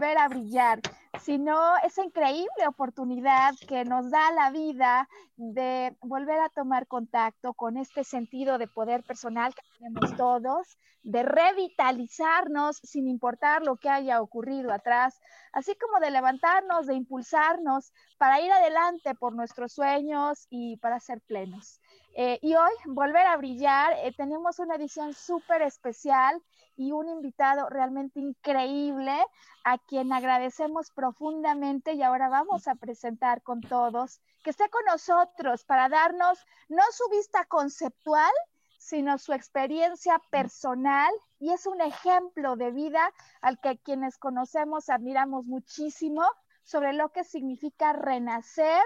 Volver a brillar? Sino esa increíble oportunidad que nos da la vida de volver a tomar contacto con este sentido de poder personal que tenemos todos, de revitalizarnos sin importar lo que haya ocurrido atrás, así como de levantarnos, de impulsarnos para ir adelante por nuestros sueños y para ser plenos. Eh, y hoy, volver a brillar, eh, tenemos una edición súper especial y un invitado realmente increíble a quien agradecemos profundamente y ahora vamos a presentar con todos que esté con nosotros para darnos no su vista conceptual, sino su experiencia personal y es un ejemplo de vida al que quienes conocemos admiramos muchísimo sobre lo que significa renacer,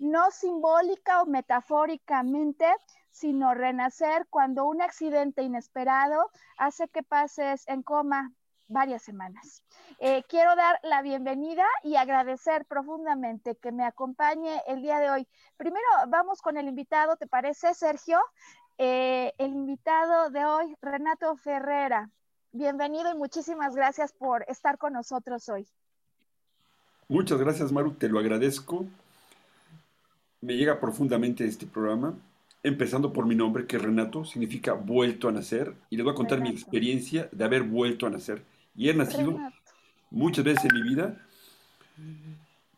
no simbólica o metafóricamente, sino renacer cuando un accidente inesperado hace que pases en coma varias semanas. Eh, quiero dar la bienvenida y agradecer profundamente que me acompañe el día de hoy. Primero vamos con el invitado, ¿te parece, Sergio? Eh, el invitado de hoy, Renato Ferrera. Bienvenido y muchísimas gracias por estar con nosotros hoy. Muchas gracias, Maru, te lo agradezco. Me llega profundamente este programa empezando por mi nombre, que Renato, significa vuelto a nacer, y les voy a contar mi experiencia de haber vuelto a nacer. Y he nacido muchas veces en mi vida,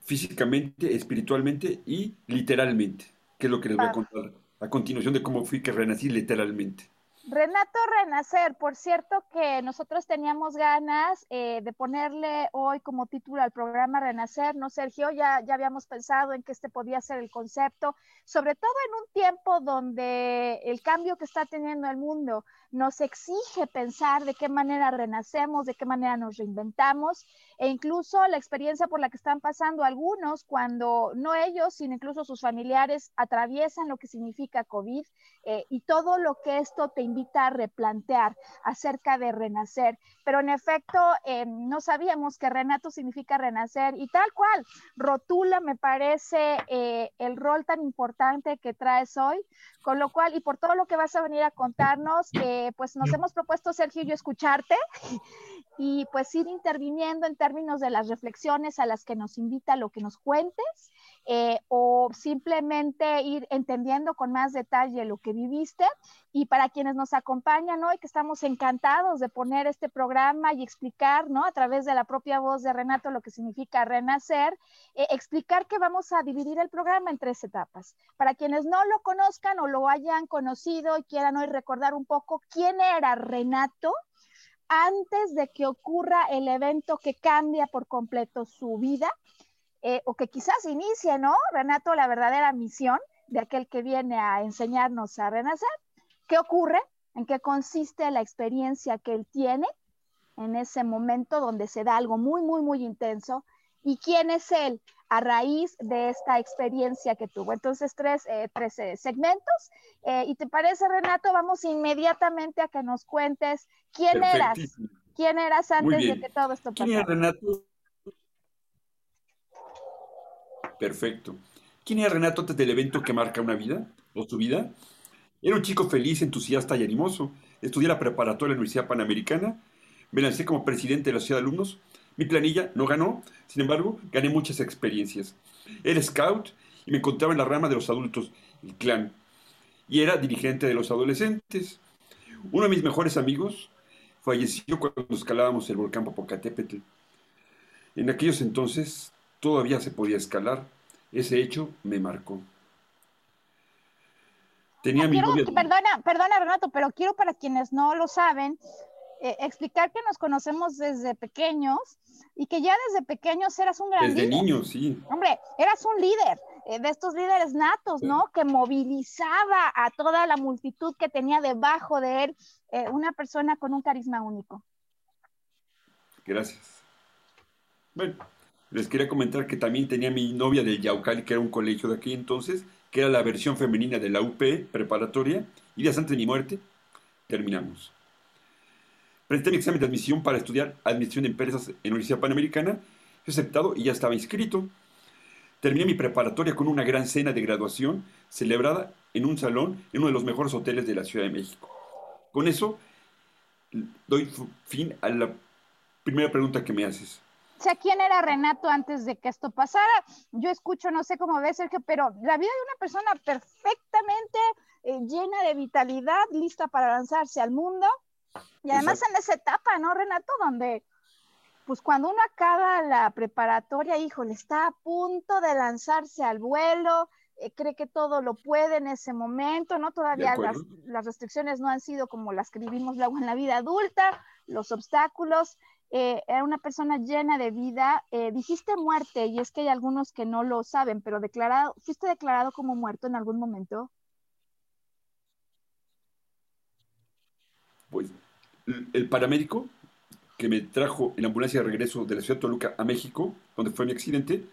físicamente, espiritualmente y literalmente, que es lo que les voy a contar a continuación de cómo fui que renací literalmente. Renato Renacer, por cierto que nosotros teníamos ganas eh, de ponerle hoy como título al programa Renacer, ¿no, Sergio? Ya, ya habíamos pensado en que este podía ser el concepto, sobre todo en un tiempo donde el cambio que está teniendo el mundo nos exige pensar de qué manera renacemos, de qué manera nos reinventamos e incluso la experiencia por la que están pasando algunos cuando no ellos, sino incluso sus familiares atraviesan lo que significa COVID eh, y todo lo que esto te invita a replantear acerca de renacer. Pero en efecto, eh, no sabíamos que Renato significa renacer y tal cual, rotula me parece eh, el rol tan importante que traes hoy, con lo cual y por todo lo que vas a venir a contarnos, pues nos hemos propuesto, Sergio yo, escucharte y pues ir interviniendo en términos de las reflexiones a las que nos invita lo que nos cuentes eh, o simplemente ir entendiendo con más detalle lo que viviste. Y para quienes nos acompañan hoy, que estamos encantados de poner este programa y explicar, ¿no? A través de la propia voz de Renato lo que significa renacer, eh, explicar que vamos a dividir el programa en tres etapas. Para quienes no lo conozcan o lo hayan conocido y quieran hoy recordar un poco quién era Renato, antes de que ocurra el evento que cambia por completo su vida, eh, o que quizás inicie, ¿no, Renato, la verdadera misión de aquel que viene a enseñarnos a renacer? ¿Qué ocurre? ¿En qué consiste la experiencia que él tiene en ese momento donde se da algo muy, muy, muy intenso? ¿Y quién es él? a raíz de esta experiencia que tuvo. Entonces, tres, eh, eh, segmentos. Eh, ¿Y te parece, Renato? Vamos inmediatamente a que nos cuentes quién eras. ¿Quién eras antes de que todo esto pasara? ¿Quién era Renato? Perfecto. ¿Quién era Renato antes del evento que marca una vida o su vida? Era un chico feliz, entusiasta y animoso. estudié la preparatoria en la Universidad Panamericana, me lancé como presidente de la Sociedad de Alumnos. Mi planilla no ganó, sin embargo, gané muchas experiencias. Era scout y me encontraba en la rama de los adultos, el clan, y era dirigente de los adolescentes. Uno de mis mejores amigos falleció cuando escalábamos el volcán Popocatépetl. En aquellos entonces todavía se podía escalar. Ese hecho me marcó. Tenía mi novia... Perdona, perdona Renato, pero quiero para quienes no lo saben, eh, explicar que nos conocemos desde pequeños y que ya desde pequeños eras un gran desde líder. Desde niños, sí. Hombre, eras un líder, eh, de estos líderes natos, ¿no? Que movilizaba a toda la multitud que tenía debajo de él eh, una persona con un carisma único. Gracias. Bueno, les quería comentar que también tenía mi novia del Yaucali, que era un colegio de aquí entonces, que era la versión femenina de la UP preparatoria, y días antes de mi muerte, terminamos. Presenté mi examen de admisión para estudiar Administración de Empresas en la Universidad Panamericana, fui aceptado y ya estaba inscrito. Terminé mi preparatoria con una gran cena de graduación celebrada en un salón en uno de los mejores hoteles de la Ciudad de México. Con eso doy fin a la primera pregunta que me haces. Sea, ¿quién era Renato antes de que esto pasara? Yo escucho, no sé cómo ves, Sergio, pero la vida de una persona perfectamente eh, llena de vitalidad, lista para lanzarse al mundo. Y además en esa etapa, ¿no, Renato? Donde pues cuando uno acaba la preparatoria, híjole, está a punto de lanzarse al vuelo, eh, cree que todo lo puede en ese momento, ¿no? Todavía las, restricciones no han sido como las que vivimos luego en la vida adulta, los obstáculos. Eh, era una persona llena de vida. Eh, dijiste muerte, y es que hay algunos que no lo saben, pero declarado, ¿fuiste declarado como muerto en algún momento? Pues el paramédico que me trajo en la ambulancia de regreso de la ciudad de Toluca a México, donde fue mi accidente,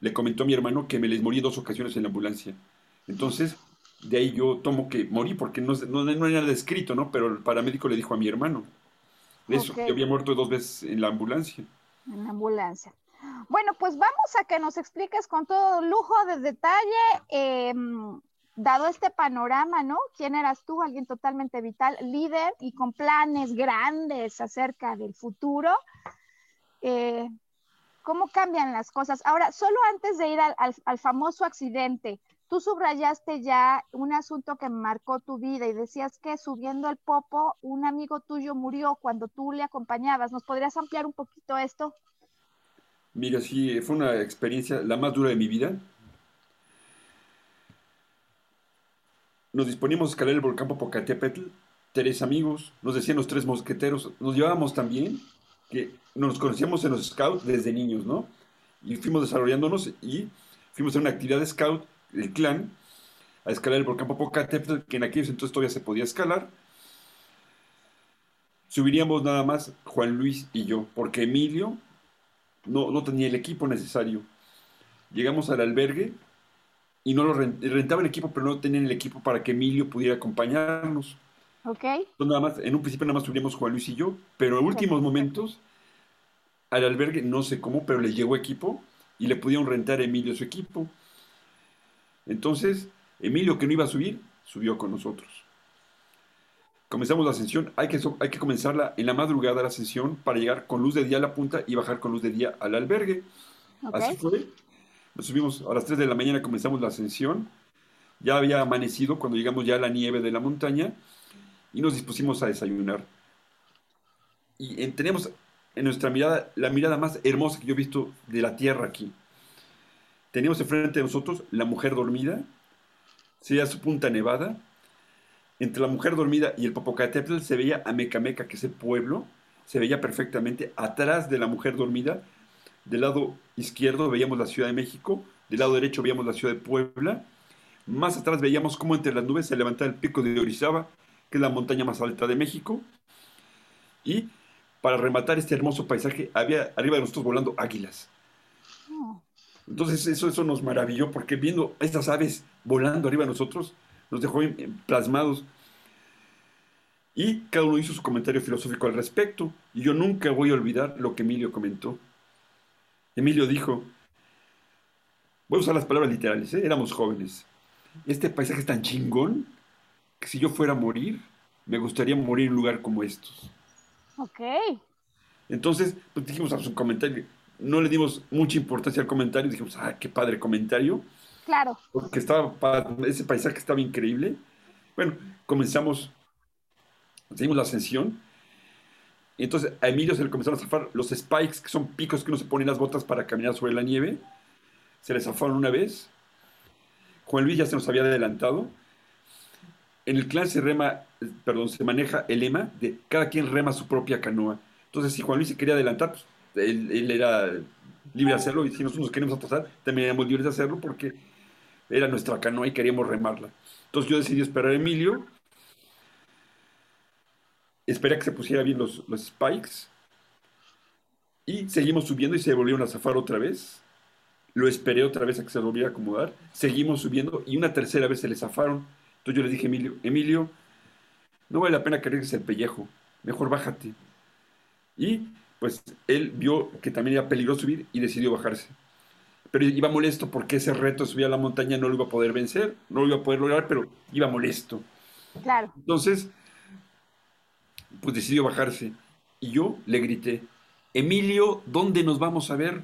le comentó a mi hermano que me les morí dos ocasiones en la ambulancia. Entonces, de ahí yo tomo que morí, porque no, no, no era nada escrito, ¿no? Pero el paramédico le dijo a mi hermano. Eso, que había muerto dos veces en la ambulancia. En la ambulancia. Bueno, pues vamos a que nos expliques con todo lujo de detalle eh, dado este panorama, ¿no? ¿Quién eras tú? Alguien totalmente vital, líder y con planes grandes acerca del futuro. Eh, ¿Cómo cambian las cosas? Ahora, solo antes de ir al, famoso accidente, tú subrayaste ya un asunto que marcó tu vida y decías que subiendo el popo, un amigo tuyo murió cuando tú le acompañabas. ¿Nos podrías ampliar un poquito esto? Mira, sí, fue una experiencia la más dura de mi vida. nos disponíamos a escalar el volcán Popocatépetl, tres amigos, nos decían los tres mosqueteros, nos llevábamos también, que nos conocíamos en los scouts desde niños, ¿no? Y fuimos desarrollándonos y fuimos a una actividad de scout, el clan, a escalar el volcán Popocatépetl, que en aquellos entonces todavía se podía escalar. Subiríamos nada más Juan Luis y yo, porque Emilio no, no tenía el equipo necesario. Llegamos al albergue y no lo rentaba el equipo, pero no tenían el equipo para que Emilio pudiera acompañarnos. Ok. Entonces nada más, en un principio nada más subíamos Juan Luis y yo, pero en últimos momentos al albergue, no sé cómo, pero le llegó equipo y le pudieron rentar a Emilio su equipo. Entonces, Emilio, que no iba a subir, subió con nosotros. Comenzamos la ascensión, hay que, hay que comenzarla en la madrugada la ascensión para llegar con luz de día a la punta y bajar con luz de día al albergue. Así fue. Nos subimos a las 3 de la mañana, comenzamos la ascensión. Ya había amanecido cuando llegamos ya a la nieve de la montaña y nos dispusimos a desayunar. Y tenemos en nuestra mirada la mirada más hermosa que yo he visto de la tierra aquí. Teníamos enfrente de nosotros la mujer dormida, sería su punta nevada. Entre la mujer dormida y el Popocatépetl se veía a Mecameca, que es el pueblo, se veía perfectamente. Atrás de la mujer dormida del lado izquierdo veíamos la Ciudad de México, del lado derecho veíamos la Ciudad de Puebla, más atrás veíamos cómo entre las nubes se levantaba el pico de Orizaba, que es la montaña más alta de México, y para rematar este hermoso paisaje había arriba de nosotros volando águilas. Entonces eso, eso nos maravilló porque viendo estas aves volando arriba de nosotros nos dejó plasmados. Y cada uno hizo su comentario filosófico al respecto. Y yo nunca voy a olvidar lo que Emilio comentó. Emilio dijo, voy a usar las palabras literales, ¿eh? éramos jóvenes. Este paisaje es tan chingón que si yo fuera a morir, me gustaría morir en un lugar como estos. Ok. Entonces, pues dijimos a su comentario, no le dimos mucha importancia al comentario, dijimos, ah, qué padre comentario. Claro. Porque estaba, ese paisaje estaba increíble. Bueno, comenzamos, seguimos la ascensión. Y entonces a Emilio se le comenzaron a zafar los spikes, que son picos que uno se pone en las botas para caminar sobre la nieve. Se le zafaron una vez. Juan Luis ya se nos había adelantado. En el clan se rema, perdón, se maneja el lema de cada quien rema su propia canoa. Entonces, si Juan Luis se quería adelantar, pues, él, era libre de hacerlo. Y si nosotros nos queríamos atrasar, también éramos libres de hacerlo porque era nuestra canoa y queríamos remarla. Entonces yo decidí esperar a Emilio. Esperé a que se pusiera bien los, spikes. Y seguimos subiendo y se volvieron a zafar otra vez. Lo esperé otra vez a que se volviera a acomodar. Seguimos subiendo y una tercera vez se le zafaron. Entonces yo le dije a Emilio, Emilio, no vale la pena que el pellejo. Mejor bájate. Y pues él vio que también era peligroso subir y decidió bajarse. Pero iba molesto porque ese reto de subir a la montaña no lo iba a poder vencer, no lo iba a poder lograr, pero iba molesto. Claro. Entonces, pues decidió bajarse. Y yo le grité, Emilio, ¿dónde nos vamos a ver?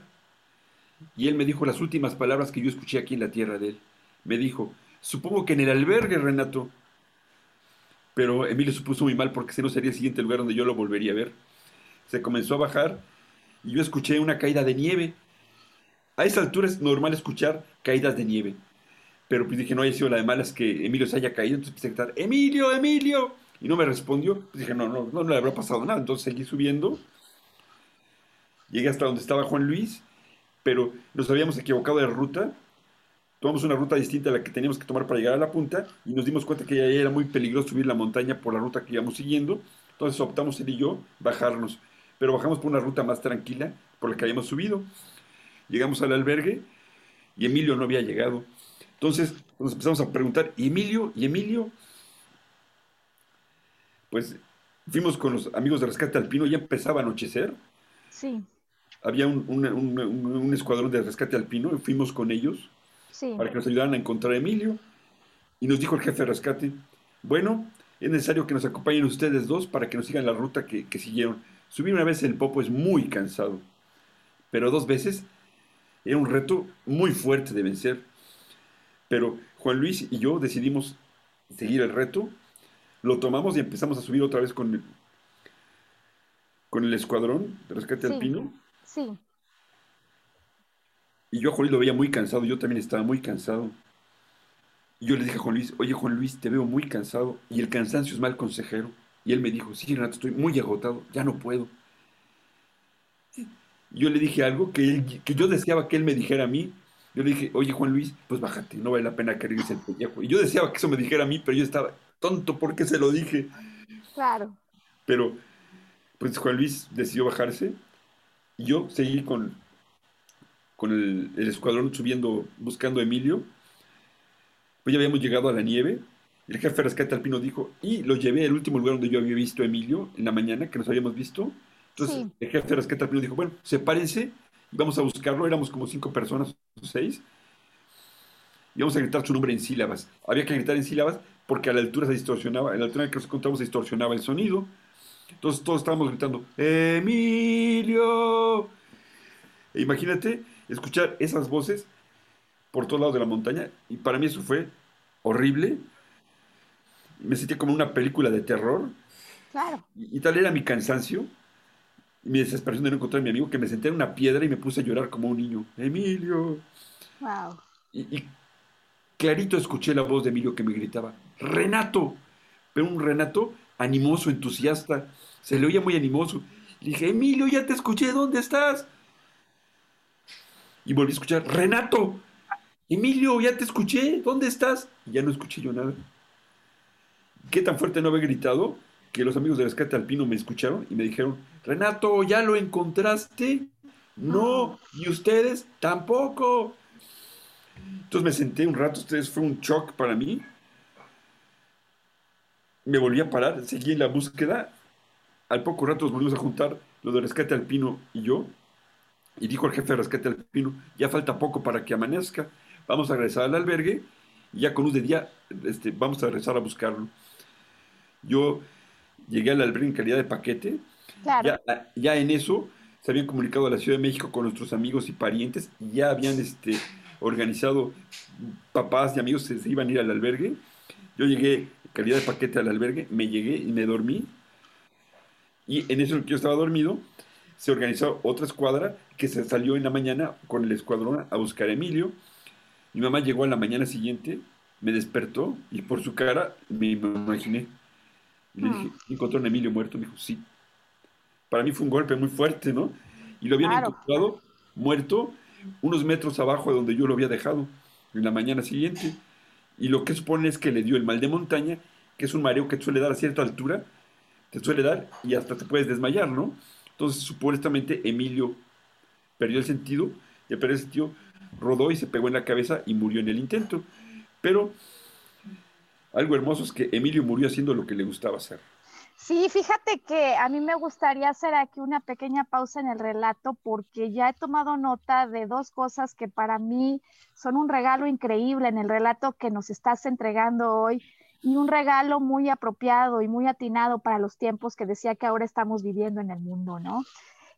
Y él me dijo las últimas palabras que yo escuché aquí en la tierra de él. Me dijo, supongo que en el albergue, Renato. Pero Emilio se puso muy mal porque ese no sería el siguiente lugar donde yo lo volvería a ver se comenzó a bajar y yo escuché una caída de nieve. A esa altura es normal escuchar caídas de nieve. Pero pues dije, no haya sido la de malas que Emilio se haya caído. Entonces empecé a gritar, Emilio, Emilio. Y no me respondió. Pues dije, no, no, no, le habrá pasado nada. Entonces seguí subiendo. Llegué hasta donde estaba Juan Luis. Pero nos habíamos equivocado de ruta. Tomamos una ruta distinta a la que teníamos que tomar para llegar a la punta. Y nos dimos cuenta que ya era muy peligroso subir la montaña por la ruta que íbamos siguiendo. Entonces optamos él y yo bajarnos pero bajamos por una ruta más tranquila por la que habíamos subido. Llegamos al albergue y Emilio no había llegado. Entonces nos empezamos a preguntar, ¿y Emilio? ¿Y Emilio? Pues fuimos con los amigos de Rescate Alpino, ya empezaba a anochecer. Sí. Había un, escuadrón de Rescate Alpino y fuimos con ellos para que nos ayudaran a encontrar a Emilio. Y nos dijo el jefe de rescate, bueno, es necesario que nos acompañen ustedes dos para que nos sigan la ruta que siguieron. Subir una vez el popo es muy cansado, pero dos veces era un reto muy fuerte de vencer. Pero Juan Luis y yo decidimos seguir el reto, lo tomamos y empezamos a subir otra vez con el, con el escuadrón de rescate alpino. Sí. Y yo a Juan Luis lo veía muy cansado, yo también estaba muy cansado. Y yo le dije a Juan Luis, oye Juan Luis, te veo muy cansado y el cansancio es mal consejero. Y él me dijo, sí, Renato, estoy muy agotado, ya no puedo. Yo le dije algo que, que yo deseaba que él me dijera a mí. Yo le dije, oye Juan Luis, pues bájate, no vale la pena que el pellejo. Y yo deseaba que eso me dijera a mí, pero yo estaba tonto porque se lo dije. Claro. Pero, pues Juan Luis decidió bajarse y yo seguí con, con el, el escuadrón subiendo, buscando a Emilio. Pues ya habíamos llegado a la nieve el jefe de rescate alpino dijo, y lo llevé al último lugar donde yo había visto a Emilio en la mañana, que nos habíamos visto. Entonces el jefe de rescate alpino dijo, bueno, sepárense y vamos a buscarlo. Éramos como cinco personas o seis. Y vamos a gritar su nombre en sílabas. Había que gritar en sílabas porque a la altura se distorsionaba, a la altura en que nos encontramos se distorsionaba el sonido. Entonces todos estábamos gritando, Emilio. E imagínate escuchar esas voces por todos lados de la montaña. Y para mí eso fue horrible me sentí como una película de terror. Claro. Y, tal era mi cansancio, y mi desesperación de no encontrar a mi amigo, que me senté en una piedra y me puse a llorar como un niño. Emilio. Wow. Y, clarito escuché la voz de Emilio que me gritaba, Renato. Pero un Renato animoso, entusiasta. Se le oía muy animoso. Y dije, Emilio, ya te escuché, ¿dónde estás? Y volví a escuchar, Renato. Emilio, ya te escuché, ¿dónde estás? Y ya no escuché yo nada. ¿Qué tan fuerte no había gritado? Que los amigos de rescate alpino me escucharon y me dijeron, Renato, ¿ya lo encontraste? No, y ustedes tampoco. Entonces me senté un rato, ustedes fue un shock para mí. Me volví a parar, seguí en la búsqueda. Al poco rato nos volvimos a juntar los de rescate alpino y yo. Y dijo el jefe de rescate alpino, ya falta poco para que amanezca. Vamos a regresar al albergue y ya con luz de día este, vamos a regresar a buscarlo. Yo llegué al albergue en calidad de paquete. Claro. Ya, ya en eso se habían comunicado a la Ciudad de México con nuestros amigos y parientes, y ya habían este, organizado papás y amigos que se iban a ir al albergue. Yo llegué en calidad de paquete al albergue, me llegué y me dormí. Y en eso en que yo estaba dormido, se organizó otra escuadra que se salió en la mañana con el escuadrón a buscar a Emilio. Mi mamá llegó a la mañana siguiente, me despertó y por su cara me imaginé. Y le dije, ¿encontró a Emilio muerto? Me dijo, sí. Para mí fue un golpe muy fuerte, ¿no? Y lo habían Claro. encontrado muerto unos metros abajo de donde yo lo había dejado en la mañana siguiente. Y lo que supone es que le dio el mal de montaña, que es un mareo que te suele dar a cierta altura, te suele dar y hasta te puedes desmayar, ¿no? Entonces, supuestamente, Emilio perdió el sentido, perder el sentido, rodó y se pegó en la cabeza y murió en el intento. Pero algo hermoso es que Emilio murió haciendo lo que le gustaba hacer. Sí, fíjate que a mí me gustaría hacer aquí una pequeña pausa en el relato porque ya he tomado nota de dos cosas que para mí son un regalo increíble en el relato que nos estás entregando hoy y un regalo muy apropiado y muy atinado para los tiempos que decía que ahora estamos viviendo en el mundo, ¿no?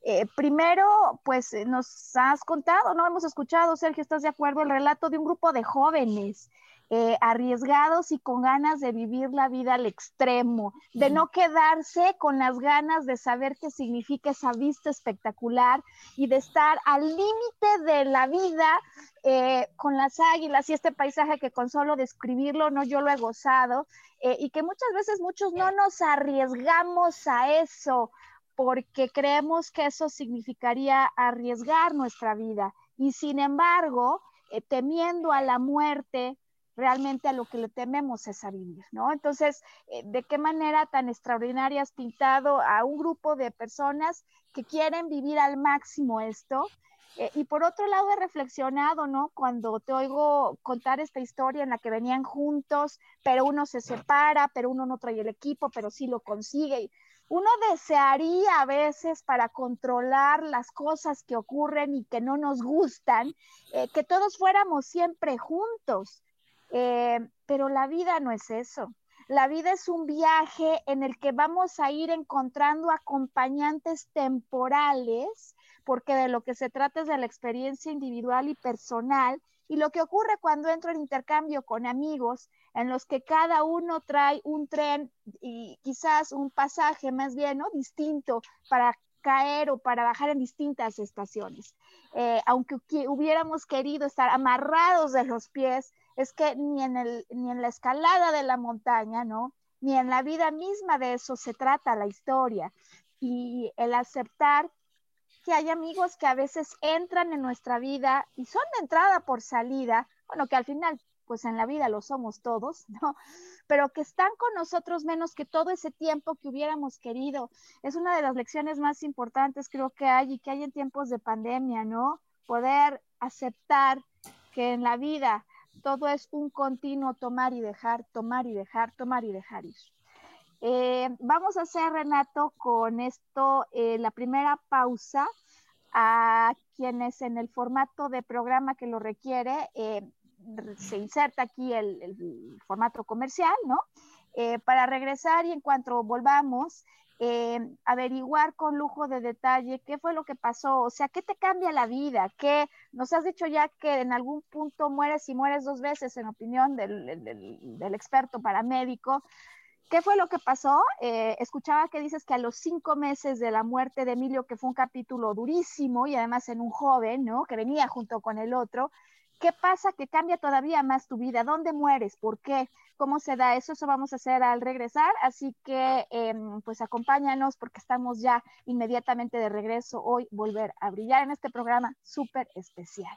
Eh, primero, pues eh, nos has contado, ¿no? Hemos escuchado, Sergio, ¿estás de acuerdo? El relato de un grupo de jóvenes eh, arriesgados y con ganas de vivir la vida al extremo, de no quedarse con las ganas de saber qué significa esa vista espectacular y de estar al límite de la vida eh, con las águilas y este paisaje que con solo describirlo, no yo lo he gozado, eh, y que muchas veces muchos no nos arriesgamos a eso porque creemos que eso significaría arriesgar nuestra vida. Y sin embargo, temiendo a la muerte, realmente a lo que le tememos es a vivir, ¿no? Entonces, eh, ¿de qué manera tan extraordinaria has pintado a un grupo de personas que quieren vivir al máximo esto? Eh, y por otro lado, he reflexionado, ¿no? Cuando te oigo contar esta historia en la que venían juntos, pero uno se separa, pero uno no trae el equipo, pero sí lo consigue. Uno desearía a veces para controlar las cosas que ocurren y que no nos gustan, eh, que todos fuéramos siempre juntos. Eh, pero la vida no es eso. La vida es un viaje en el que vamos a ir encontrando acompañantes temporales, porque de lo que se trata es de la experiencia individual y personal. Y lo que ocurre cuando entro en intercambio con amigos, en los que cada uno trae un tren y quizás un pasaje más bien, ¿no? Distinto para caer o para bajar en distintas estaciones. Eh, aunque hubiéramos querido estar amarrados de los pies, es que ni en, el, ni en la escalada de la montaña, ¿no? Ni en la vida misma de eso se trata la historia. Y el aceptar que hay amigos que a veces entran en nuestra vida y son de entrada por salida, bueno, que al final, pues en la vida lo somos todos, ¿no? Pero que están con nosotros menos que todo ese tiempo que hubiéramos querido. Es una de las lecciones más importantes creo que hay y que hay en tiempos de pandemia, ¿no? Poder aceptar que en la vida todo es un continuo tomar y dejar, tomar y dejar, tomar y dejar ir. Eh, vamos a hacer, Renato, con esto eh, la primera pausa a quienes en el formato de programa que lo requiere, eh, se inserta aquí el, el, formato comercial, ¿no? para regresar y en cuanto volvamos, eh, averiguar con lujo de detalle qué fue lo que pasó, o sea, qué te cambia la vida, qué nos has dicho ya que en algún punto mueres y mueres dos veces, en opinión del, experto paramédico. ¿Qué fue lo que pasó? Eh, escuchaba que dices que a los cinco meses de la muerte de Emilio, que fue un capítulo durísimo y además en un joven, ¿no? Que venía junto con el otro, ¿Qué pasa que cambia todavía más tu vida? ¿Dónde mueres? ¿Por qué? ¿Cómo se da eso? Eso vamos a hacer al regresar. Así que, eh, pues acompáñanos porque estamos ya inmediatamente de regreso hoy, volver a brillar en este programa súper especial.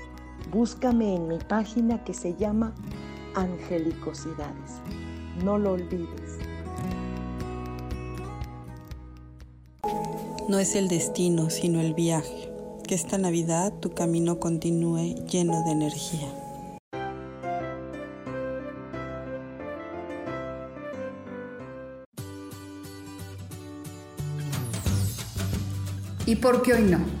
Búscame en mi página que se llama Angelicosidades. No lo olvides. No es el destino, sino el viaje. Que esta Navidad tu camino continúe lleno de energía. ¿Y por qué hoy no?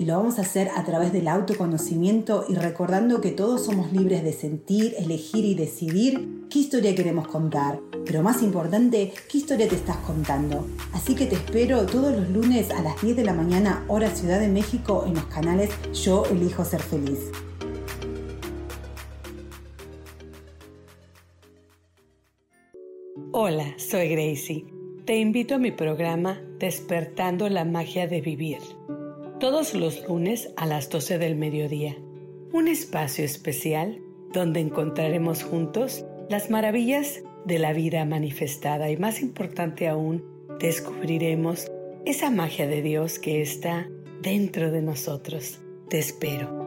y lo vamos a hacer a través del autoconocimiento y recordando que todos somos libres de sentir, elegir y decidir qué historia queremos contar. Pero más importante, qué historia te estás contando. Así que te espero todos los lunes a las 10 de la mañana, hora Ciudad de México, en los canales Yo Elijo Ser Feliz. Hola, soy Gracie. Te invito a mi programa Despertando la Magia de Vivir todos los lunes a las 12 del mediodía. Un espacio especial donde encontraremos juntos las maravillas de la vida manifestada y más importante aún, descubriremos esa magia de Dios que está dentro de nosotros. Te espero.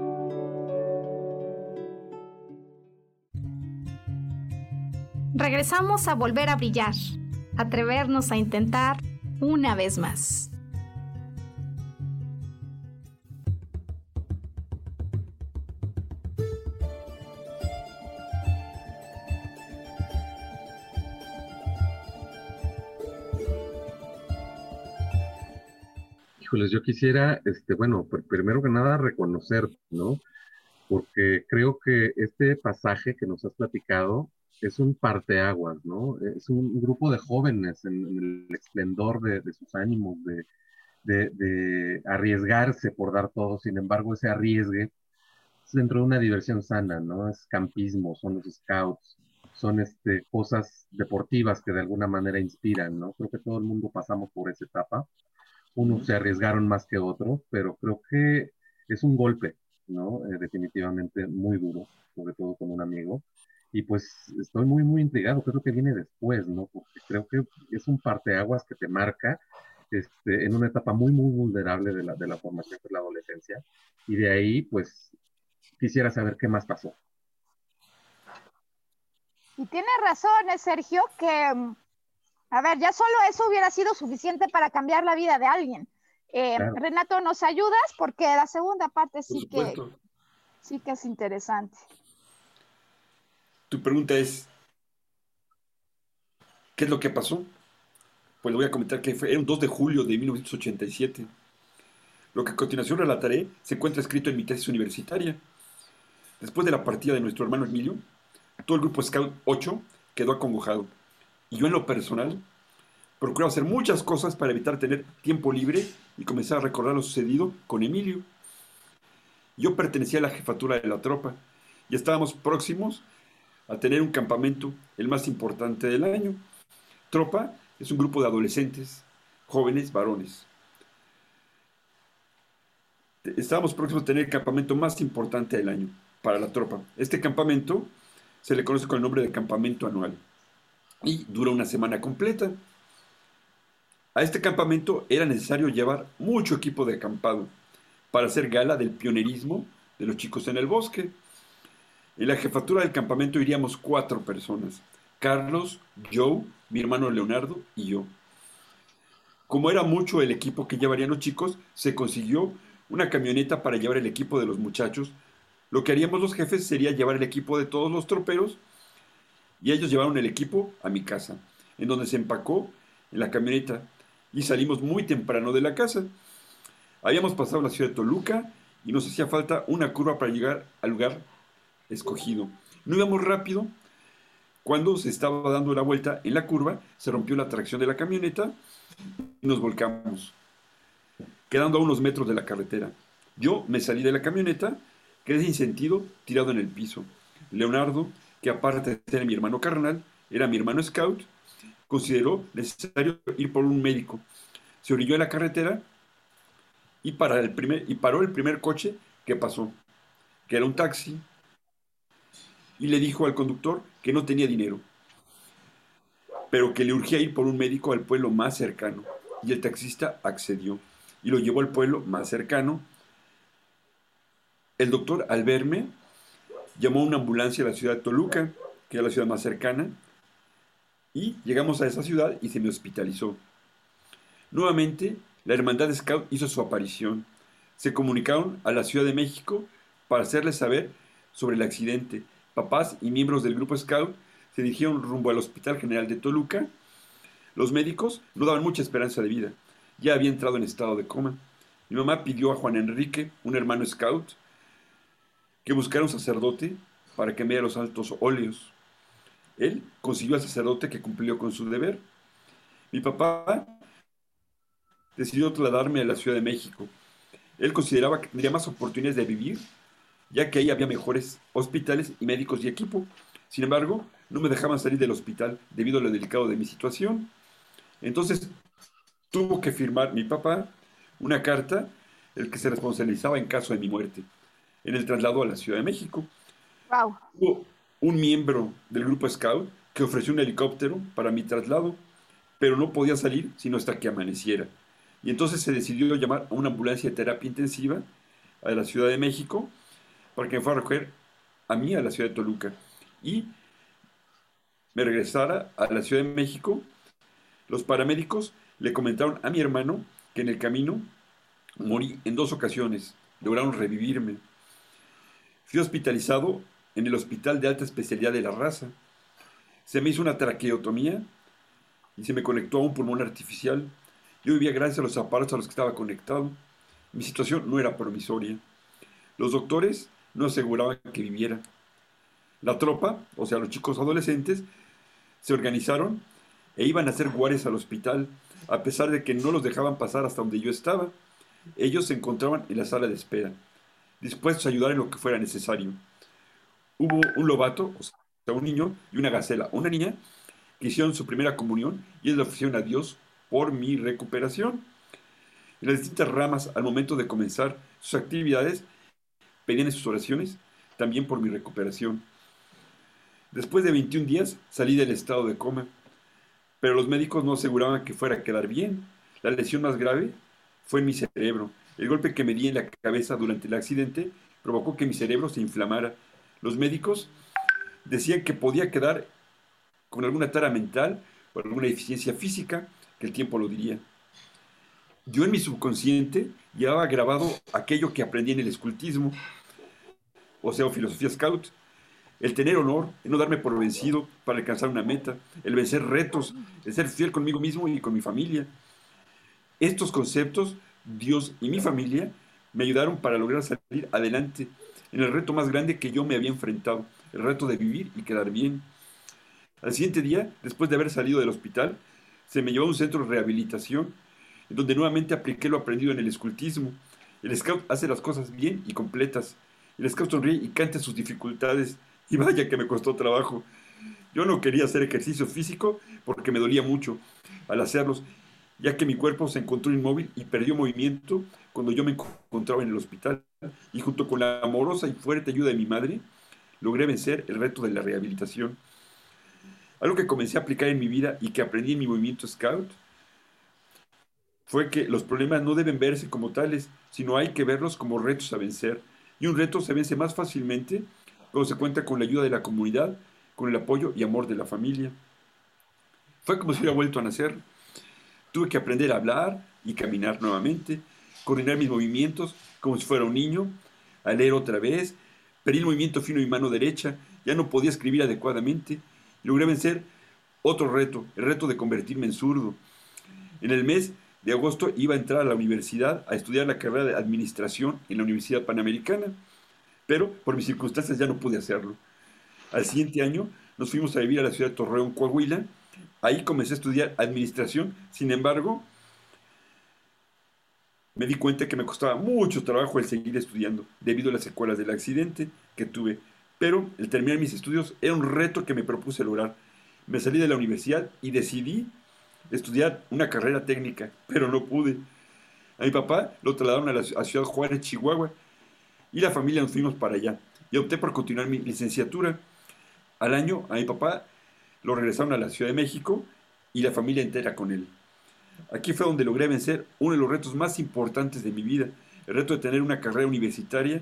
Regresamos a volver a brillar, atrevernos a intentar una vez más. Yo quisiera, este, bueno, primero que nada reconocer, ¿no? Porque creo que este pasaje que nos has platicado es un parteaguas, ¿no? Es un grupo de jóvenes en, el esplendor de, sus ánimos, de, de, arriesgarse por dar todo, sin embargo, ese arriesgue es dentro de una diversión sana, ¿no? Es campismo, son los scouts, son este, cosas deportivas que de alguna manera inspiran, ¿no? Creo que todo el mundo pasamos por esa etapa unos se arriesgaron más que otros, pero creo que es un golpe, ¿no? Eh, definitivamente muy duro, sobre todo con un amigo. Y pues estoy muy, muy intrigado, creo que viene después, ¿no? Porque creo que es un parteaguas que te marca este, en una etapa muy, muy vulnerable de la, de la formación, que es la adolescencia. Y de ahí, pues, quisiera saber qué más pasó. Y tiene razón, Sergio, que a ver, ya solo eso hubiera sido suficiente para cambiar la vida de alguien. Eh, Renato, ¿nos ayudas? Porque la segunda parte sí que, sí que es interesante. Tu pregunta es, ¿qué es lo que pasó? Pues le voy a comentar que fue, era un 2 de julio de 1987. Lo que a continuación relataré se encuentra escrito en mi tesis universitaria. Después de la partida de nuestro hermano Emilio, todo el grupo Scout 8 quedó acongojado. Y yo en lo personal procuraba hacer muchas cosas para evitar tener tiempo libre y comenzar a recordar lo sucedido con Emilio. Yo pertenecía a la jefatura de la tropa y estábamos próximos a tener un campamento, el más importante del año. Tropa es un grupo de adolescentes, jóvenes, varones. Estábamos próximos a tener el campamento más importante del año para la tropa. Este campamento se le conoce con el nombre de campamento anual y dura una semana completa. A este campamento era necesario llevar mucho equipo de acampado para hacer gala del pionerismo de los chicos en el bosque. En la jefatura del campamento iríamos cuatro personas, Carlos, Joe, mi hermano Leonardo y yo. Como era mucho el equipo que llevarían los chicos, se consiguió una camioneta para llevar el equipo de los muchachos. Lo que haríamos los jefes sería llevar el equipo de todos los troperos y ellos llevaron el equipo a mi casa, en donde se empacó en la camioneta y salimos muy temprano de la casa. Habíamos pasado la ciudad de Toluca y nos hacía falta una curva para llegar al lugar escogido. No íbamos rápido. Cuando se estaba dando la vuelta en la curva, se rompió la tracción de la camioneta y nos volcamos, quedando a unos metros de la carretera. Yo me salí de la camioneta, quedé sin sentido, tirado en el piso. Leonardo, que aparte de ser mi hermano carnal, era mi hermano scout, consideró necesario ir por un médico. Se orilló en la carretera y, para el primer, y paró el primer coche que pasó, que era un taxi, y le dijo al conductor que no tenía dinero, pero que le urgía ir por un médico al pueblo más cercano. Y el taxista accedió y lo llevó al pueblo más cercano. El doctor, al verme, llamó una ambulancia a la ciudad de Toluca, que era la ciudad más cercana, y llegamos a esa ciudad y se me hospitalizó. Nuevamente, la Hermandad de Scout hizo su aparición. Se comunicaron a la Ciudad de México para hacerles saber sobre el accidente. Papás y miembros del grupo Scout se dirigieron rumbo al Hospital General de Toluca. Los médicos no daban mucha esperanza de vida. Ya había entrado en estado de coma. Mi mamá pidió a Juan Enrique, un hermano Scout, que buscara un sacerdote para que los altos óleos. Él consiguió al sacerdote que cumplió con su deber. Mi papá decidió trasladarme a la Ciudad de México. Él consideraba que tendría más oportunidades de vivir, ya que ahí había mejores hospitales y médicos y equipo. Sin embargo, no me dejaban salir del hospital debido a lo delicado de mi situación. Entonces, tuvo que firmar mi papá una carta el que se responsabilizaba en caso de mi muerte en el traslado a la Ciudad de México. Wow. Hubo un miembro del grupo Scout que ofreció un helicóptero para mi traslado, pero no podía salir sino hasta que amaneciera. Y entonces se decidió llamar a una ambulancia de terapia intensiva a la Ciudad de México para que me fuera a recoger a mí a la Ciudad de Toluca. Y me regresara a la Ciudad de México. Los paramédicos le comentaron a mi hermano que en el camino morí en dos ocasiones. Lograron revivirme. Fui hospitalizado en el Hospital de Alta Especialidad de la Raza. Se me hizo una traqueotomía y se me conectó a un pulmón artificial. Yo vivía gracias a los aparatos a los que estaba conectado. Mi situación no era promisoria. Los doctores no aseguraban que viviera. La tropa, o sea, los chicos adolescentes, se organizaron e iban a hacer guardias al hospital, a pesar de que no los dejaban pasar hasta donde yo estaba. Ellos se encontraban en la sala de espera, dispuestos a ayudar en lo que fuera necesario. Hubo un lobato, o sea, un niño y una gacela, una niña, que hicieron su primera comunión y le ofrecieron a Dios por mi recuperación. En las distintas ramas, al momento de comenzar sus actividades, pedían sus oraciones también por mi recuperación. Después de 21 días salí del estado de coma, pero los médicos no aseguraban que fuera a quedar bien. La lesión más grave fue en mi cerebro. El golpe que me di en la cabeza durante el accidente provocó que mi cerebro se inflamara. Los médicos decían que podía quedar con alguna tara mental o alguna deficiencia física, que el tiempo lo diría. Yo en mi subconsciente llevaba grabado aquello que aprendí en el escultismo, o sea, filosofía scout, el tener honor, el no darme por vencido para alcanzar una meta, el vencer retos, el ser fiel conmigo mismo y con mi familia. Estos conceptos, Dios y mi familia, me ayudaron para lograr salir adelante en el reto más grande que yo me había enfrentado, el reto de vivir y quedar bien. Al siguiente día, después de haber salido del hospital, se me llevó a un centro de rehabilitación, en donde nuevamente apliqué lo aprendido en el escultismo. El scout hace las cosas bien y completas. El scout sonríe y canta sus dificultades. Y vaya que me costó trabajo. Yo no quería hacer ejercicio físico porque me dolía mucho al hacerlos, ya que mi cuerpo se encontró inmóvil y perdió movimiento cuando yo me encontraba en el hospital. Y junto con la amorosa y fuerte ayuda de mi madre, logré vencer el reto de la rehabilitación. Algo que comencé a aplicar en mi vida y que aprendí en mi movimiento scout fue que los problemas no deben verse como tales, sino hay que verlos como retos a vencer. Y un reto se vence más fácilmente cuando se cuenta con la ayuda de la comunidad, con el apoyo y amor de la familia. Fue como si hubiera vuelto a nacer. Tuve que aprender a hablar y caminar nuevamente, coordinar mis movimientos como si fuera un niño, a leer otra vez, perdí el movimiento fino y mano derecha, ya no podía escribir adecuadamente, y logré vencer otro reto, el reto de convertirme en zurdo. En el mes de agosto iba a entrar a la universidad a estudiar la carrera de administración en la Universidad Panamericana, pero por mis circunstancias ya no pude hacerlo. Al siguiente año nos fuimos a vivir a la ciudad de Torreón, Coahuila. Ahí comencé a estudiar administración. Sin embargo, me di cuenta que me costaba mucho trabajo el seguir estudiando debido a las secuelas del accidente que tuve. Pero el terminar mis estudios era un reto que me propuse lograr. Me salí de la universidad y decidí estudiar una carrera técnica, pero no pude. A mi papá lo trasladaron a la a Ciudad Juárez, Chihuahua, y la familia nos fuimos para allá. Y opté por continuar mi licenciatura. Al año, a mi papá lo regresaron a la Ciudad de México y la familia entera con él. Aquí fue donde logré vencer uno de los retos más importantes de mi vida, el reto de tener una carrera universitaria,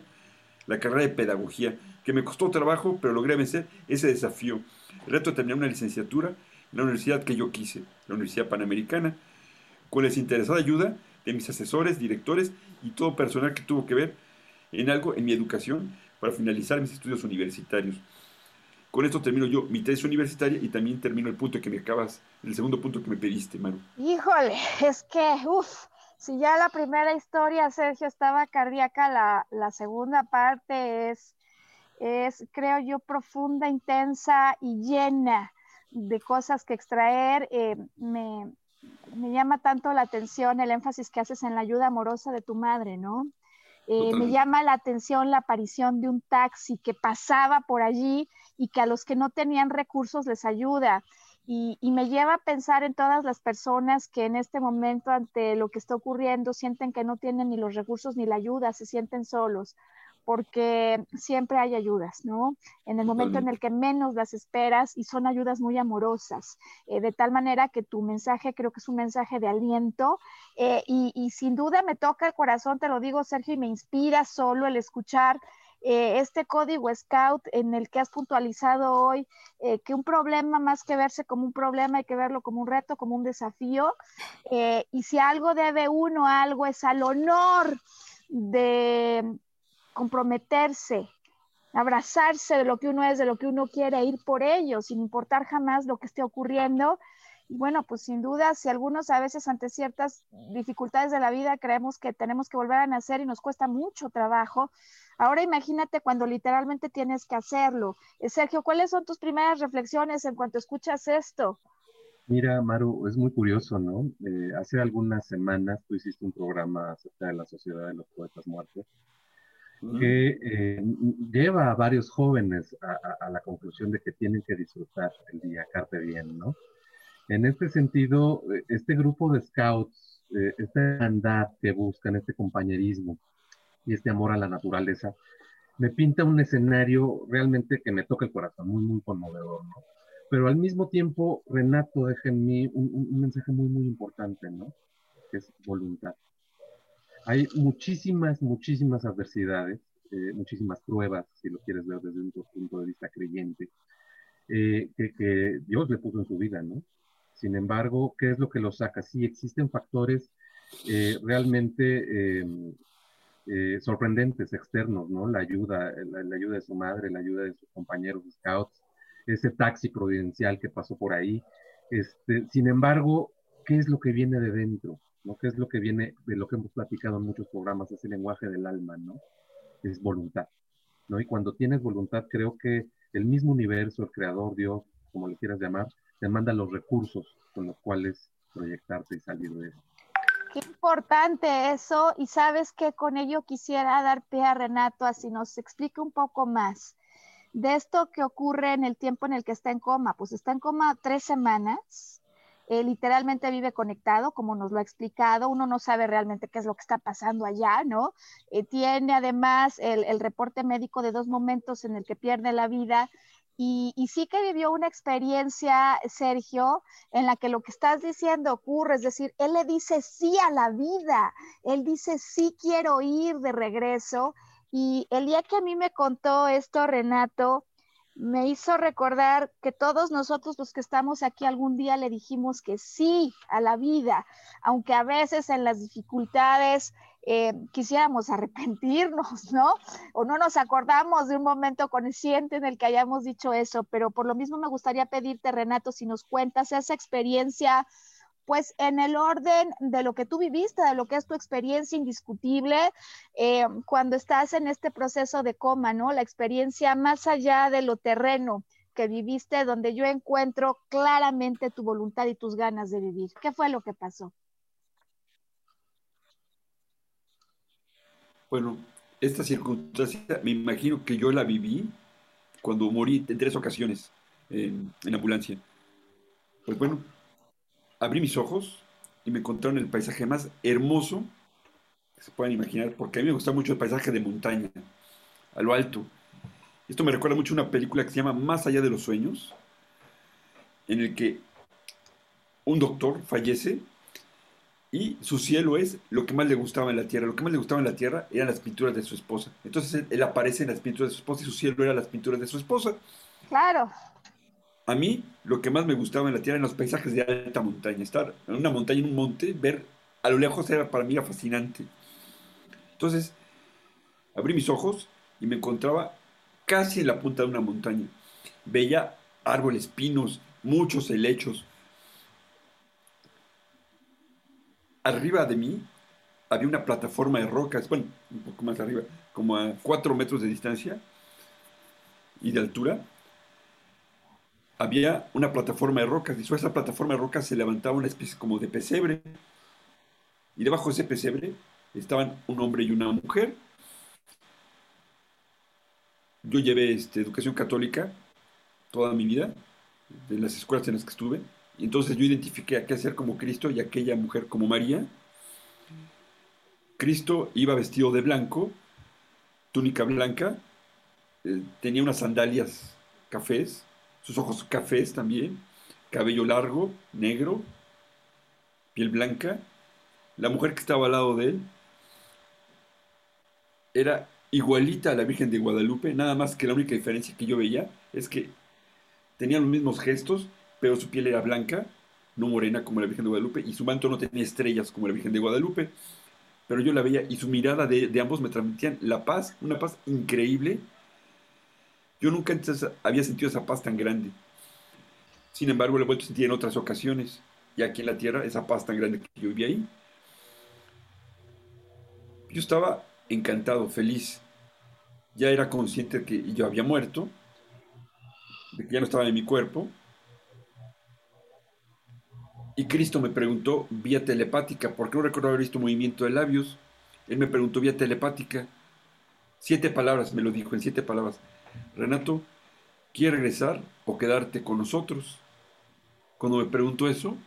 la carrera de pedagogía, que me costó trabajo, pero logré vencer ese desafío, el reto de tener una licenciatura en la universidad que yo quise, la Universidad Panamericana, con la desinteresada ayuda de mis asesores, directores y todo personal que tuvo que ver en algo en mi educación para finalizar mis estudios universitarios. Con esto termino yo mi tesis universitaria y también termino el punto que me acabas, el segundo punto que me pediste, Maru. Híjole, es que, uff, si ya la primera historia, Sergio, estaba cardíaca, la, la segunda parte es, es, creo yo, profunda, intensa y llena de cosas que extraer. Eh, me, me llama tanto la atención el énfasis que haces en la ayuda amorosa de tu madre, ¿no? Eh, me llama la atención la aparición de un taxi que pasaba por allí y que a los que no tenían recursos les ayuda. Y, y, me lleva a pensar en todas las personas que en este momento ante lo que está ocurriendo sienten que no tienen ni los recursos ni la ayuda, se sienten solos porque siempre hay ayudas, ¿no? En el momento en el que menos las esperas y son ayudas muy amorosas, eh, de tal manera que tu mensaje creo que es un mensaje de aliento eh, y, y, sin duda me toca el corazón, te lo digo Sergio, y me inspira solo el escuchar eh, este código Scout en el que has puntualizado hoy eh, que un problema más que verse como un problema hay que verlo como un reto, como un desafío. Y si algo debe uno algo es al honor de comprometerse, abrazarse de lo que uno es, de lo que uno quiere, ir por ello, sin importar jamás lo que esté ocurriendo. Y bueno, pues sin duda, si algunos a veces ante ciertas dificultades de la vida creemos que tenemos que volver a nacer y nos cuesta mucho trabajo, ahora imagínate cuando literalmente tienes que hacerlo. Eh, Sergio, ¿cuáles son tus primeras reflexiones en cuanto escuchas esto? Mira, Maru, es muy curioso, ¿no? Eh, hace algunas semanas tú hiciste un programa acerca de la Sociedad de los Poetas Muertos que eh, lleva a varios jóvenes a, la conclusión de que tienen que disfrutar el día Carpe Bien, ¿no? En este sentido, eh, este grupo de scouts, eh, esta hermandad que buscan, este compañerismo y este amor a la naturaleza, me pinta un escenario realmente que me toca el corazón, muy, muy conmovedor, ¿no? Pero al mismo tiempo, Renato deja en mí un, un mensaje muy, muy importante, ¿no? Que es voluntad. Hay muchísimas, muchísimas adversidades, eh, muchísimas pruebas, si lo quieres ver desde un punto de vista creyente, eh, que, que, Dios le puso en su vida, ¿no? Sin embargo, ¿qué es lo que lo saca? Sí, existen factores eh, realmente em, eh, sorprendentes, externos, ¿no? La ayuda, la, la, ayuda de su madre, la ayuda de sus compañeros scouts, ese taxi providencial que pasó por ahí. Este, sin embargo, ¿qué es lo que viene de dentro? ¿No? ¿Qué es lo que viene de lo que hemos platicado en muchos programas? Es el lenguaje del alma, ¿no? Es voluntad, ¿no? Y cuando tienes voluntad, creo que el mismo universo, el creador, Dios, como le quieras llamar, te manda los recursos con los cuales proyectarte y salir de eso. Qué importante eso, y sabes que con ello quisiera dar pie a Renato a si nos explique un poco más de esto que ocurre en el tiempo en el que está en coma. Pues está en coma tres semanas, eh, literalmente vive conectado, como nos lo ha explicado, uno no sabe realmente qué es lo que está pasando allá, ¿no? Eh, tiene además el, el, reporte médico de dos momentos en el que pierde la vida y, y, sí que vivió una experiencia, Sergio, en la que lo que estás diciendo ocurre, es decir, él le dice sí a la vida, él dice sí quiero ir de regreso. Y el día que a mí me contó esto, Renato, me hizo recordar que todos nosotros los que estamos aquí algún día le dijimos que sí a la vida, aunque a veces en las dificultades eh, quisiéramos arrepentirnos, ¿no? O no nos acordamos de un momento consciente en el que hayamos dicho eso, pero por lo mismo me gustaría pedirte, Renato, si nos cuentas esa experiencia pues en el orden de lo que tú viviste, de lo que es tu experiencia indiscutible, eh, cuando estás en este proceso de coma, ¿no? La experiencia más allá de lo terreno que viviste, donde yo encuentro claramente tu voluntad y tus ganas de vivir. ¿Qué fue lo que pasó? Bueno, esta circunstancia me imagino que yo la viví cuando morí en tres ocasiones en, en ambulancia. Pues bueno, abrí mis ojos y me encontraron el paisaje más hermoso que se puedan imaginar, porque a mí me gusta mucho el paisaje de montaña, a lo alto. Esto me recuerda mucho a una película que se llama Más allá de los sueños, en el que un doctor fallece y su cielo es lo que más le gustaba en la tierra. Lo que más le gustaba en la tierra eran las pinturas de su esposa. Entonces él aparece en las pinturas de su esposa y su cielo era las pinturas de su esposa. Claro. A mí lo que más me gustaba en la tierra eran los paisajes de alta montaña. Estar en una montaña, en un monte, ver a lo lejos era para mí fascinante. Entonces, abrí mis ojos y me encontraba casi en la punta de una montaña. Veía árboles, pinos, muchos helechos. Arriba de mí había una plataforma de rocas, bueno, un poco más arriba, como a cuatro metros de distancia y de altura, había una plataforma de rocas y sobre esa plataforma de rocas se levantaba una especie como de pesebre. Y debajo de ese pesebre estaban un hombre y una mujer. Yo llevé este, educación católica toda mi vida, de las escuelas en las que estuve. Y entonces yo identifiqué a qué hacer como Cristo y aquella mujer como María. Cristo iba vestido de blanco, túnica blanca, eh, tenía unas sandalias cafés, sus ojos cafés también, cabello largo, negro, piel blanca. La mujer que estaba al lado de él era igualita a la Virgen de Guadalupe, nada más que la única diferencia que yo veía es que tenía los mismos gestos, pero su piel era blanca, no morena como la Virgen de Guadalupe, y su manto no tenía estrellas como la Virgen de Guadalupe. Pero yo la veía y su mirada de, de ambos me transmitían la paz, una paz increíble, yo nunca antes había sentido esa paz tan grande. Sin embargo, la he vuelto a sentir en otras ocasiones. Y aquí en la tierra, esa paz tan grande que yo vivía ahí. Yo estaba encantado, feliz. Ya era consciente de que yo había muerto, de que ya no estaba en mi cuerpo. Y Cristo me preguntó vía telepática, porque no recuerdo haber visto movimiento de labios. Él me preguntó vía telepática. Siete palabras, me lo dijo, en siete palabras. Renato, ¿quieres regresar o quedarte con nosotros? Cuando me preguntó eso,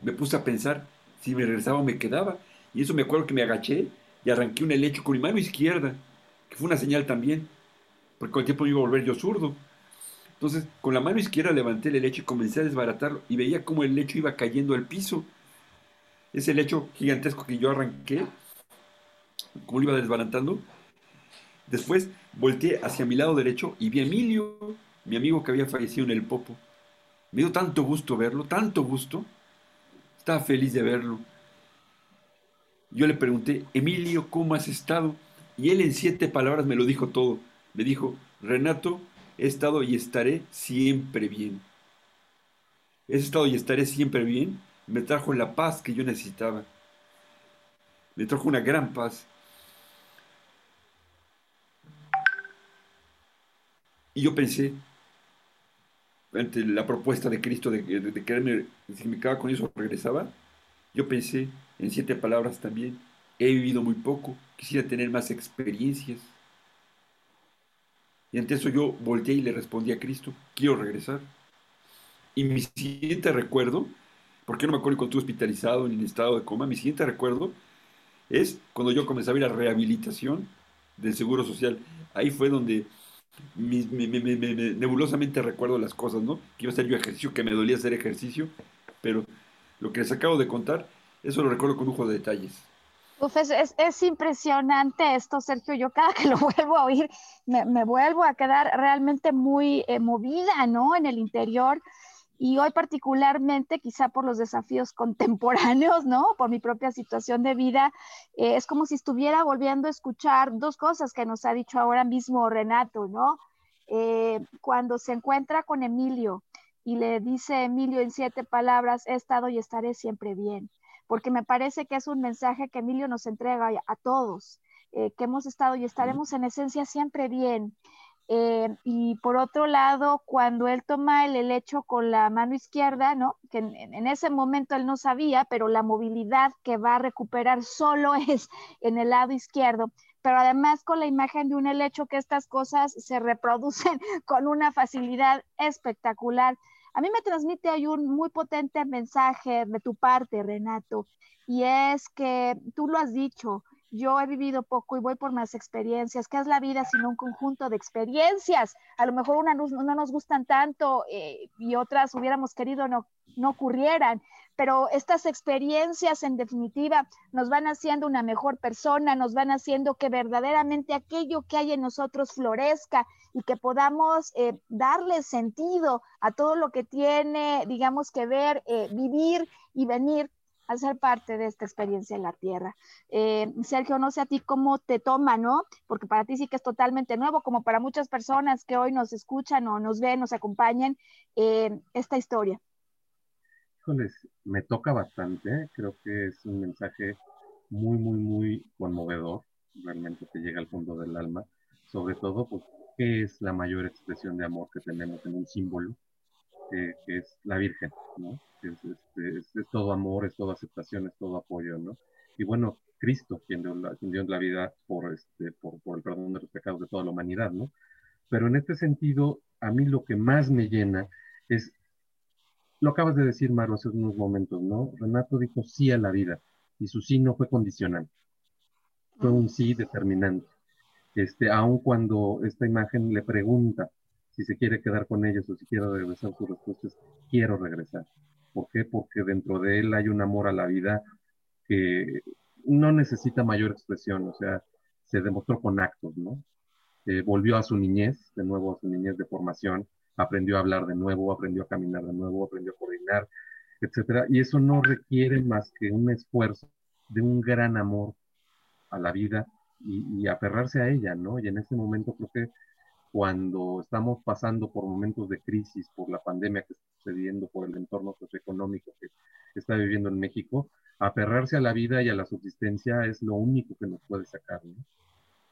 me puse a pensar si me regresaba o me quedaba. Y eso me acuerdo que me agaché y arranqué un helecho con mi mano izquierda, que fue una señal también, porque con el tiempo me iba a volver yo zurdo. Entonces, con la mano izquierda levanté el helecho y comencé a desbaratarlo y veía cómo el lecho iba cayendo al piso. Ese lecho gigantesco que yo arranqué, como lo iba desbaratando, Después volteé hacia mi lado derecho y vi a Emilio, mi amigo que había fallecido en el Popo. Me dio tanto gusto verlo, tanto gusto. Estaba feliz de verlo. Yo le pregunté, Emilio, ¿cómo has estado? Y él en siete palabras me lo dijo todo. Me dijo, Renato, he estado y estaré siempre bien. He estado y estaré siempre bien. Me trajo la paz que yo necesitaba. Me trajo una gran paz. Y yo pensé, ante la propuesta de Cristo de, de, quererme, si me quedaba con eso, regresaba, yo pensé en siete palabras también, he vivido muy poco, quisiera tener más experiencias. Y ante eso yo volteé y le respondí a Cristo, quiero regresar. Y mi siguiente recuerdo, porque no me acuerdo cuando estuve hospitalizado en estado de coma, mi siguiente recuerdo es cuando yo comenzaba a ir a rehabilitación del Seguro Social. Ahí fue donde nebulosamente recuerdo las cosas, ¿no? Que iba a hacer yo ejercicio, que me dolía hacer ejercicio, pero lo que les acabo de contar, eso lo recuerdo con lujo de detalles. Uf, es, impresionante esto, Sergio. Yo cada que lo vuelvo a oír, me, vuelvo a quedar realmente muy eh, movida, ¿no? En el interior. Y hoy particularmente, quizá por los desafíos contemporáneos, ¿no? Por mi propia situación de vida, eh, es como si estuviera volviendo a escuchar dos cosas que nos ha dicho ahora mismo Renato, ¿no? Eh, cuando se encuentra con Emilio y le dice Emilio en siete palabras, he estado y estaré siempre bien porque me parece que es un mensaje que Emilio nos entrega a todos, eh, que hemos estado y estaremos en esencia siempre bien. Eh, y por otro lado, cuando él toma el helecho con la mano izquierda, ¿no? que en, ese momento él no sabía, pero la movilidad que va a recuperar solo es en el lado izquierdo, pero además con la imagen de un helecho que estas cosas se reproducen con una facilidad espectacular. A mí me transmite hay un muy potente mensaje de tu parte, Renato, y es que tú lo has dicho, yo he vivido poco y voy por más experiencias. ¿Qué es la vida sino un conjunto de experiencias? A lo mejor unas no, nos gustan tanto eh, y otras hubiéramos querido no, no ocurrieran, pero estas experiencias en definitiva nos van haciendo una mejor persona, nos van haciendo que verdaderamente aquello que hay en nosotros florezca y que podamos eh, darle sentido a todo lo que tiene, digamos, que ver, eh, vivir y venir a ser parte de esta experiencia en la Tierra. Eh, Sergio, no sé a ti cómo te toma, ¿no? Porque para ti sí que es totalmente nuevo, como para muchas personas que hoy nos escuchan o nos ven, nos acompañan, esta historia. Híjoles, me toca bastante, creo que es un mensaje muy, muy, muy conmovedor, realmente te llega al fondo del alma, sobre todo, pues, ¿qué es la mayor expresión de amor que tenemos en un símbolo? Que es la Virgen, ¿no? Este, es, es, todo amor, es todo aceptación, es todo apoyo, ¿no? Y bueno, Cristo, quien dio la, dio la vida por, este, por, por el perdón de los pecados de toda la humanidad, ¿no? Pero en este sentido, a mí lo que más me llena es lo acabas de decir, Maro, hace unos momentos, ¿no? Renato dijo sí a la vida y su sí no fue condicional, fue un sí determinante. Este, aun cuando esta imagen le pregunta si se quiere quedar con ellos o si quiere regresar, su respuesta es quiero regresar. ¿Por qué? Porque dentro de él hay un amor a la vida que no necesita mayor expresión, o sea, se demostró con actos, ¿no? Eh, volvió a su niñez, de nuevo a su niñez de formación, aprendió a hablar de nuevo, aprendió a caminar de nuevo, aprendió a coordinar, etcétera. Y eso no requiere más que un esfuerzo de un gran amor a la vida y, aferrarse a ella, ¿no? Y en este momento creo que cuando estamos pasando por momentos de crisis, por la pandemia que está sucediendo, por el entorno socioeconómico que está viviendo en México, aferrarse a la vida y a la subsistencia es lo único que nos puede sacar, ¿no?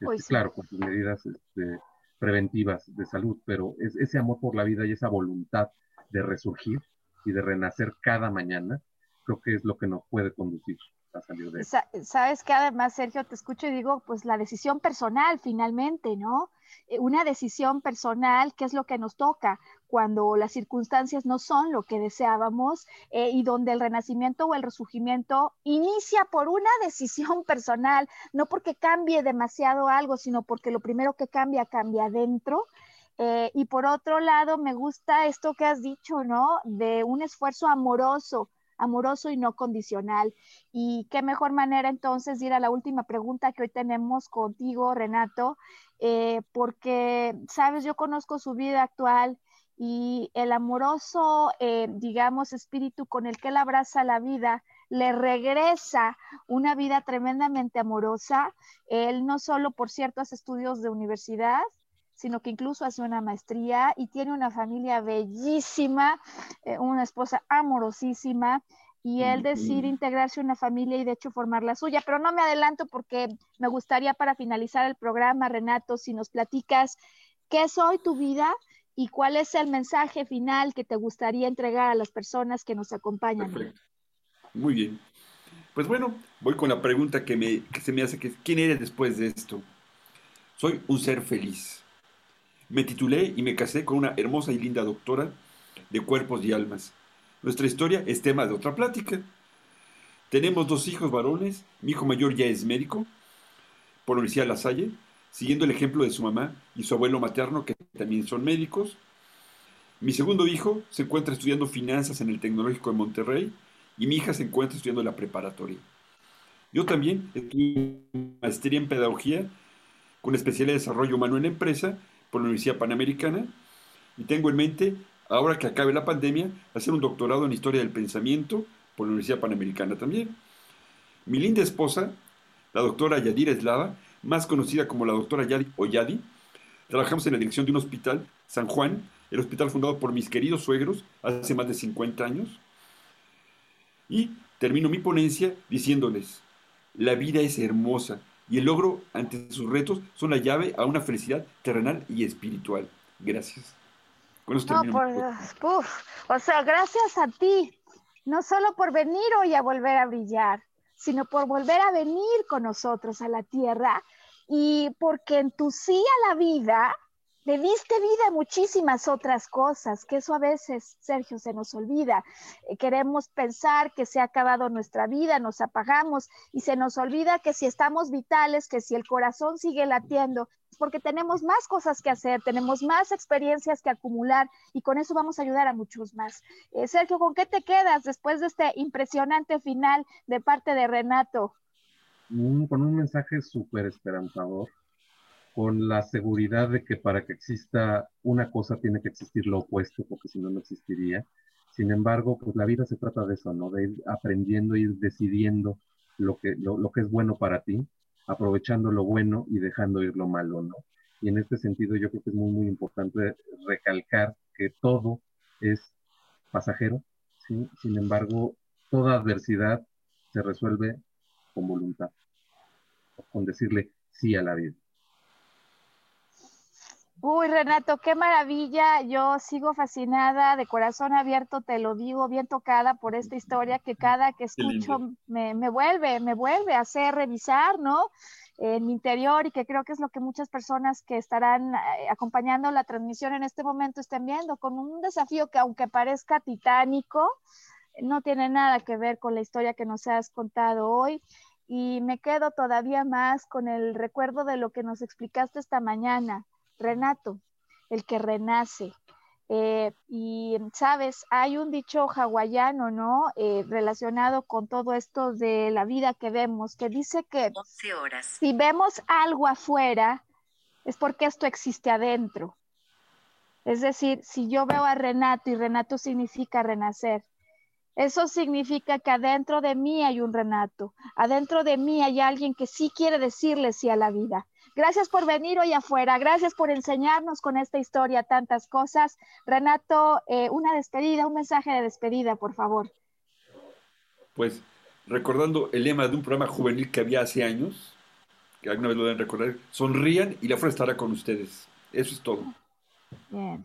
Pues claro, con sus medidas este, preventivas de salud, pero es ese amor por la vida y esa voluntad de resurgir y de renacer cada mañana, creo que es lo que nos puede conducir a salir de eso. Sabes que además, Sergio, te escucho y digo, pues la decisión personal finalmente, ¿no? Eh, una decisión personal, que es lo que nos toca cuando las circunstancias no son lo que deseábamos eh, y donde el renacimiento o el resurgimiento inicia por una decisión personal, no porque cambie demasiado algo, sino porque lo primero que cambia, cambia dentro. Eh, y por otro lado, me gusta esto que has dicho, ¿no? De un esfuerzo amoroso, amoroso y no condicional. Y qué mejor manera entonces ir a la última pregunta que hoy tenemos contigo, Renato, eh, porque, sabes, yo conozco su vida actual y el amoroso, eh, digamos, espíritu con el que él abraza la vida, le regresa una vida tremendamente amorosa. Él no solo, por ciertos estudios de universidad, sino que incluso hace una maestría y tiene una familia bellísima, eh, una esposa amorosísima, y él decide integrarse a una familia y de hecho formar la suya. Pero no me adelanto porque me gustaría para finalizar el programa, Renato, si nos platicas qué es hoy tu vida y cuál es el mensaje final que te gustaría entregar a las personas que nos acompañan. Perfecto. Muy bien. Pues bueno, voy con la pregunta que, me, que se me hace, que ¿quién eres después de esto? Soy un ser feliz. Me titulé y me casé con una hermosa y linda doctora de cuerpos y almas. Nuestra historia es tema de otra plática. Tenemos dos hijos varones. Mi hijo mayor ya es médico por la Universidad de La Salle, siguiendo el ejemplo de su mamá y su abuelo materno, que también son médicos. Mi segundo hijo se encuentra estudiando finanzas en el Tecnológico de Monterrey y mi hija se encuentra estudiando la preparatoria. Yo también estudié maestría en pedagogía con especialidad de desarrollo humano en la empresa por la Universidad Panamericana y tengo en mente, ahora que acabe la pandemia, hacer un doctorado en historia del pensamiento por la Universidad Panamericana también. Mi linda esposa, la doctora Yadira Eslava, más conocida como la doctora Yadi o Yadi, trabajamos en la dirección de un hospital, San Juan, el hospital fundado por mis queridos suegros hace más de 50 años. Y termino mi ponencia diciéndoles, la vida es hermosa y el logro ante sus retos son la llave a una felicidad terrenal y espiritual. Gracias. Con eso no, por, o sea, gracias a ti, no solo por venir hoy a volver a brillar, sino por volver a venir con nosotros a la tierra y porque en tu sí a la vida le diste vida a muchísimas otras cosas, que eso a veces, Sergio, se nos olvida. Eh, queremos pensar que se ha acabado nuestra vida, nos apagamos y se nos olvida que si estamos vitales, que si el corazón sigue latiendo, porque tenemos más cosas que hacer, tenemos más experiencias que acumular y con eso vamos a ayudar a muchos más. Eh, Sergio, ¿con qué te quedas después de este impresionante final de parte de Renato? con un mensaje súper esperanzador con la seguridad de que para que exista una cosa tiene que existir lo opuesto, porque si no, no existiría. Sin embargo, pues la vida se trata de eso, ¿no? De ir aprendiendo, ir decidiendo lo que, lo, que es bueno para ti, aprovechando lo bueno y dejando ir lo malo, ¿no? Y en este sentido yo creo que es muy, muy importante recalcar que todo es pasajero, ¿sí? Sin embargo, toda adversidad se resuelve con voluntad, con decirle sí a la vida. Uy, Renato, qué maravilla. Yo sigo fascinada, de corazón abierto, te lo digo, bien tocada por esta historia que cada que escucho me, me, vuelve, me vuelve a hacer revisar, ¿no? En mi interior y que creo que es lo que muchas personas que estarán eh, acompañando la transmisión en este momento estén viendo, con un desafío que aunque parezca titánico, no tiene nada que ver con la historia que nos has contado hoy. Y me quedo todavía más con el recuerdo de lo que nos explicaste esta mañana Renato, el que renace. Eh, y sabes, hay un dicho hawaiano, ¿no? Eh, relacionado con todo esto de la vida que vemos, que dice que si vemos algo afuera, es porque esto existe adentro. Es decir, si yo veo a Renato y Renato significa renacer, eso significa que adentro de mí hay un Renato, adentro de mí hay alguien que sí quiere decirle sí a la vida. Gracias por venir hoy afuera, gracias por enseñarnos con esta historia tantas cosas. Renato, eh, una despedida, un mensaje de despedida, por favor. Pues recordando el lema de un programa juvenil que había hace años, que alguna vez lo deben recordar, sonrían y la fuerza estará con ustedes. Eso es todo. Bien.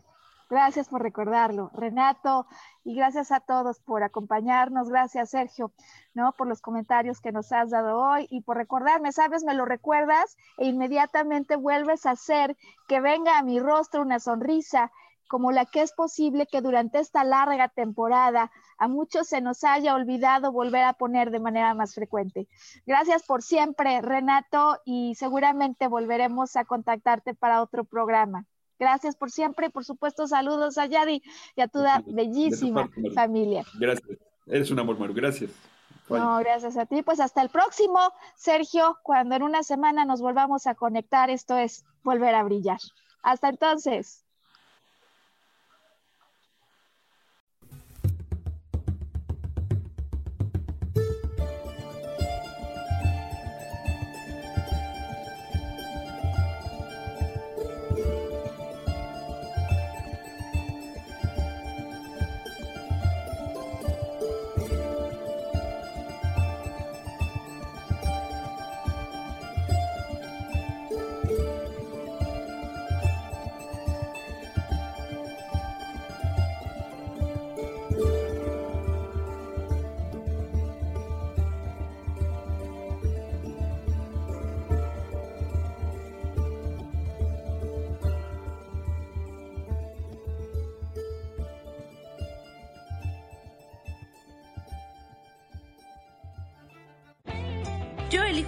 Gracias por recordarlo, Renato, y gracias a todos por acompañarnos. Gracias, Sergio, ¿no? Por los comentarios que nos has dado hoy y por recordarme, sabes, me lo recuerdas e inmediatamente vuelves a hacer que venga a mi rostro una sonrisa como la que es posible que durante esta larga temporada a muchos se nos haya olvidado volver a poner de manera más frecuente. Gracias por siempre, Renato, y seguramente volveremos a contactarte para otro programa. Gracias por siempre y por supuesto saludos a Yadi y a toda bellísima familia. Gracias. Eres un amor, Maru. Gracias. No, gracias a ti. Pues hasta el próximo, Sergio, cuando en una semana nos volvamos a conectar, esto es volver a brillar. Hasta entonces.